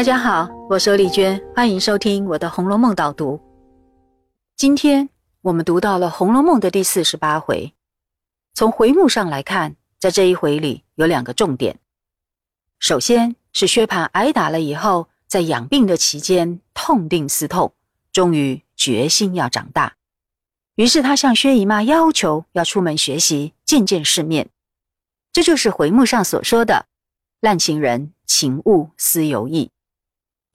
大家好，我是丽娟，欢迎收听我的《红楼梦》导读。今天我们读到了《红楼梦》的第四十八回。从回目上来看，在这一回里有两个重点。首先是薛蟠挨打了以后，在养病的期间痛定思痛，终于决心要长大。于是他向薛姨妈要求要出门学习，见见世面。这就是回目上所说的“滥情人情误思犹意”，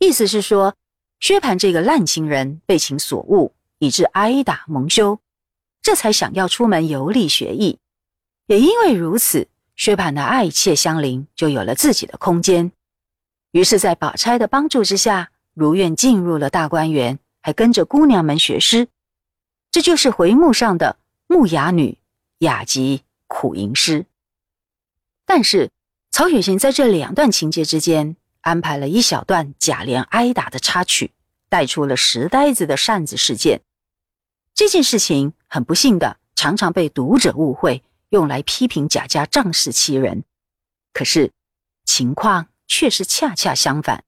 意思是说，薛蟠这个滥情人被情所误，以致挨打蒙羞，这才想要出门游历学艺。也因为如此，薛蟠的爱妾香菱就有了自己的空间。于是，在宝钗的帮助之下，如愿进入了大观园，还跟着姑娘们学诗。这就是回目上的木雅女雅集苦吟诗。但是曹雪芹在这两段情节之间安排了一小段贾琏挨打的插曲，带出了石呆子的扇子事件。这件事情很不幸的，常常被读者误会，用来批评贾家仗势欺人。可是情况却是恰恰相反，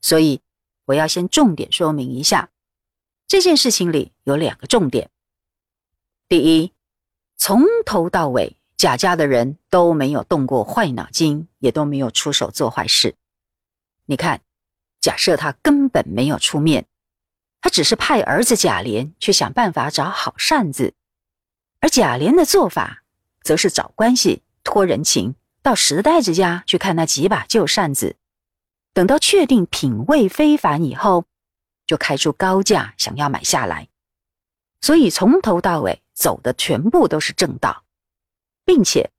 所以我要先重点说明一下。这件事情里有两个重点。第一，从头到尾，贾家的人都没有动过坏脑筋，也都没有出手做坏事。你看，假设他根本没有出面，他只是派儿子贾琏去想办法找好扇子，而贾琏的做法，则是找关系、托人情，到石袋子家去看那几把旧扇子，等到确定品味非凡以后。就开出高价想要买下来，所以从头到尾走的全部都是正道，并且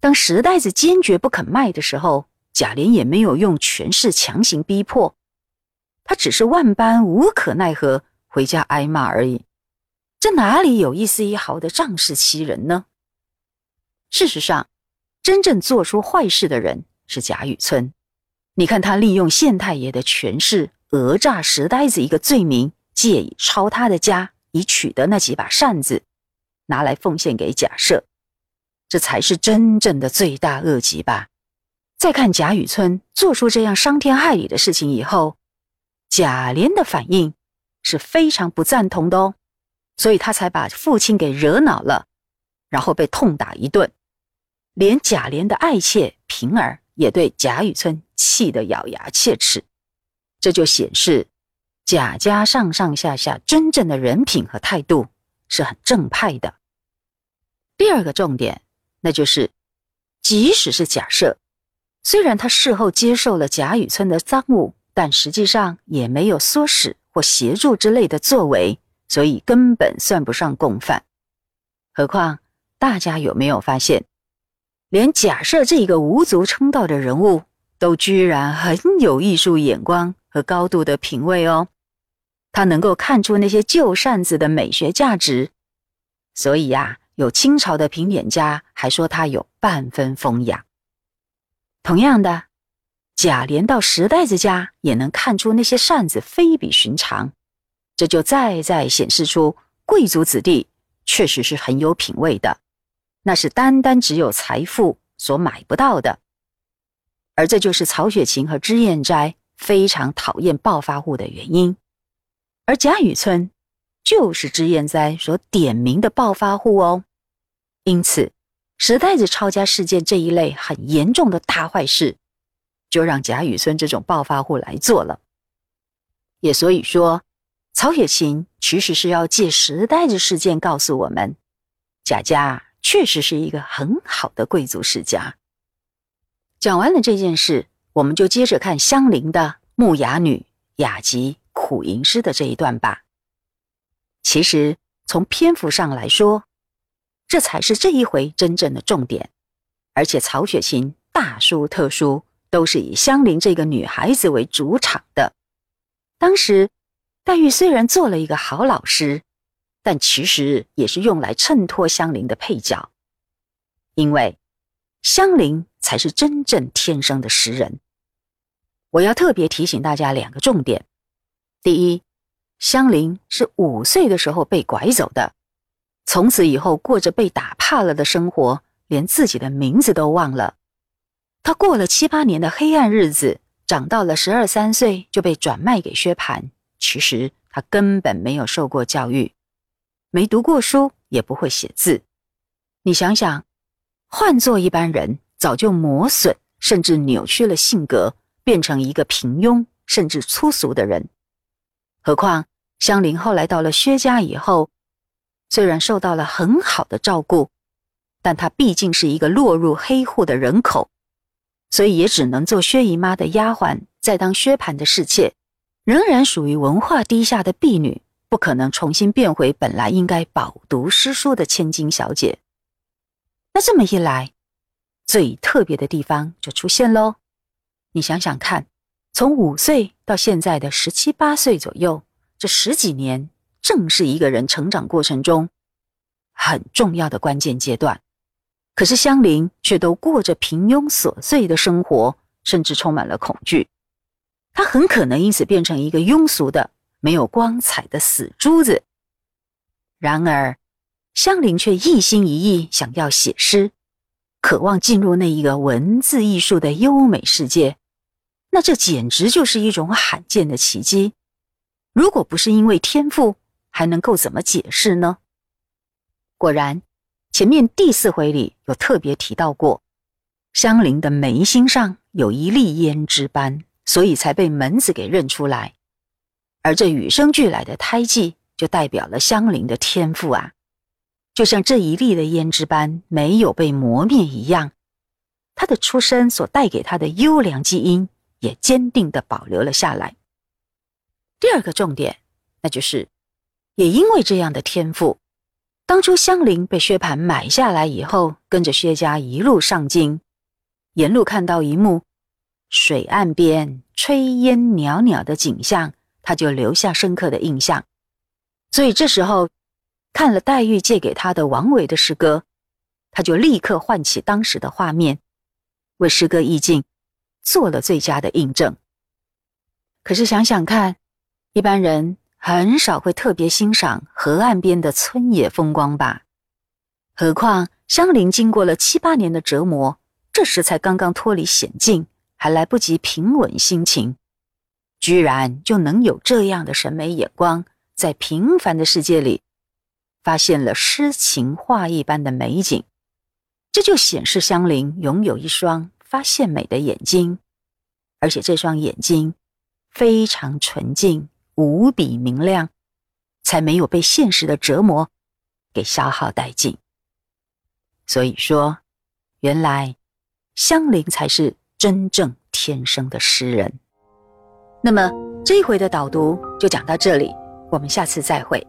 当石袋子坚决不肯卖的时候，贾琏也没有用权势强行逼迫，他只是万般无可奈何回家挨骂而已。这哪里有一丝一毫的仗势欺人呢？事实上，真正做出坏事的人是贾雨村。你看他利用县太爷的权势。讹诈石呆子一个罪名，借以抄他的家，以取得那几把扇子，拿来奉献给贾赦，这才是真正的罪大恶极吧？再看贾雨村做出这样伤天害理的事情以后，贾琏的反应是非常不赞同的哦，所以他才把父亲给惹恼了，然后被痛打一顿，连贾琏的爱妾平儿也对贾雨村气得咬牙切齿。这就显示贾家上上下下真正的人品和态度是很正派的。第二个重点，那就是即使是假设，虽然他事后接受了贾雨村的赃物，但实际上也没有唆使或协助之类的作为，所以根本算不上共犯。何况大家有没有发现，连假设这个无足称道的人物，都居然很有艺术眼光？和高度的品味哦，他能够看出那些旧扇子的美学价值，所以呀，有清朝的评点家还说他有半分风雅。同样的，贾琏到石呆子家也能看出那些扇子非比寻常，这就再再显示出贵族子弟确实是很有品味的，那是单单只有财富所买不到的，而这就是曹雪芹和脂砚斋。非常讨厌暴发户的原因，而贾雨村就是脂砚斋所点名的暴发户哦。因此，石呆子抄家事件这一类很严重的大坏事，就让贾雨村这种暴发户来做了。也所以说，曹雪芹其实是要借石呆子事件告诉我们，贾家确实是一个很好的贵族世家。讲完了这件事。我们就接着看相邻的木雅女雅集苦吟诗的这一段吧。其实从篇幅上来说，这才是这一回真正的重点。而且曹雪芹大书特书都是以香菱这个女孩子为主场的。当时黛玉虽然做了一个好老师，但其实也是用来衬托香菱的配角，因为香菱才是真正天生的识人。我要特别提醒大家两个重点：第一，香菱是五岁的时候被拐走的，从此以后过着被打怕了的生活，连自己的名字都忘了。他过了七八年的黑暗日子，长到了十二三岁就被转卖给薛蟠，其实他根本没有受过教育，没读过书，也不会写字。你想想，换做一般人，早就磨损，甚至扭曲了性格，变成一个平庸甚至粗俗的人。何况香菱后来到了薛家以后，虽然受到了很好的照顾，但她毕竟是一个落入黑户的人口。所以也只能做薛姨妈的丫鬟，再当薛蟠的侍妾，仍然属于文化低下的婢女，不可能重新变回本来应该饱读诗书的千金小姐。那这么一来，最特别的地方就出现喽。你想想看，从五岁到现在的十七八岁左右，这十几年正是一个人成长过程中很重要的关键阶段。可是香菱却都过着平庸琐碎的生活，甚至充满了恐惧。她很可能因此变成一个庸俗的、没有光彩的死珠子。然而，香菱却一心一意想要写诗，渴望进入那一个文字艺术的优美世界。那这简直就是一种罕见的奇迹。如果不是因为天赋，还能够怎么解释呢？果然。前面第四回里有特别提到过，香菱的眉心上有一粒胭脂斑，所以才被门子给认出来。而这与生俱来的胎记，就代表了香菱的天赋啊！就像这一粒的胭脂斑没有被磨灭一样，她的出身所带给她的优良基因，也坚定的保留了下来。第二个重点，那就是，也因为这样的天赋。当初香菱被薛蟠买下来以后，跟着薛家一路上京，沿路看到一幕水岸边炊烟袅袅的景象，他就留下深刻的印象。所以这时候看了黛玉借给他的王维的诗歌，他就立刻唤起当时的画面，为诗歌意境做了最佳的印证。可是想想看，一般人。很少会特别欣赏河岸边的村野风光吧？何况香菱经过了七八年的折磨，这时才刚刚脱离险境，还来不及平稳心情，居然就能有这样的审美眼光，在平凡的世界里发现了诗情画意般的美景，这就显示香菱拥有一双发现美的眼睛，而且这双眼睛非常纯净。无比明亮，才没有被现实的折磨给消耗殆尽。所以说，原来香菱才是真正天生的诗人。那么这一回的导读就讲到这里，我们下次再会。